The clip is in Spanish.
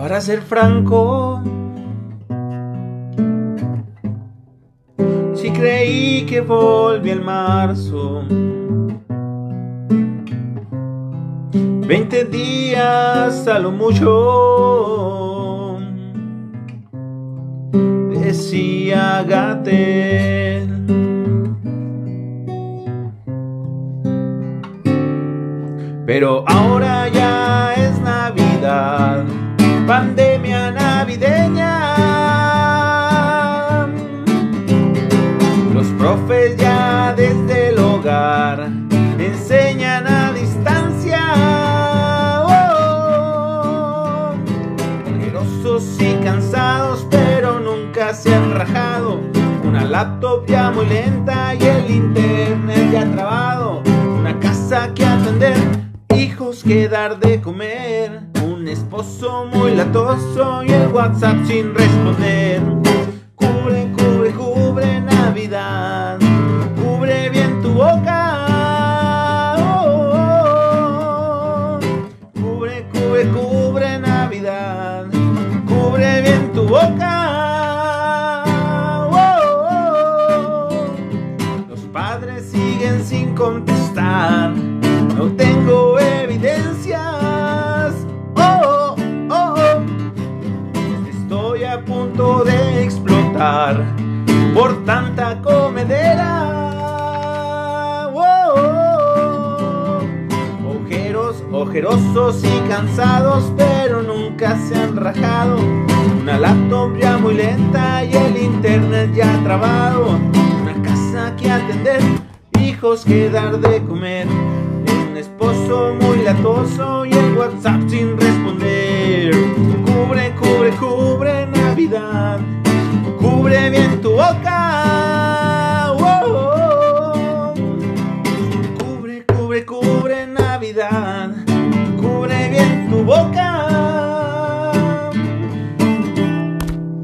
Para ser franco, si creí que volví en marzo, 20 días a lo mucho, decía Gatel. Pero ahora ya profes ya desde el hogar enseñan a distancia. Oh, y cansados, pero nunca se han rajado. Una laptop ya muy lenta y el internet ya trabado. Una casa que atender hijos que dar de comer, un esposo muy latoso y el WhatsApp sin responder. Contestar. No tengo evidencias. Oh, oh, oh. Estoy a punto de explotar por tanta comedera. Oh, oh. Ojeros, ojerosos y cansados, pero nunca se han rajado. Una laptop ya muy lenta y el internet ya trabado. Una casa que atender, hijos que dar de comer un esposo muy latoso y el WhatsApp sin responder. Cubre, cubre, cubre Navidad. Cubre bien tu boca. Cubre, cubre, cubre Navidad. Cubre bien tu boca.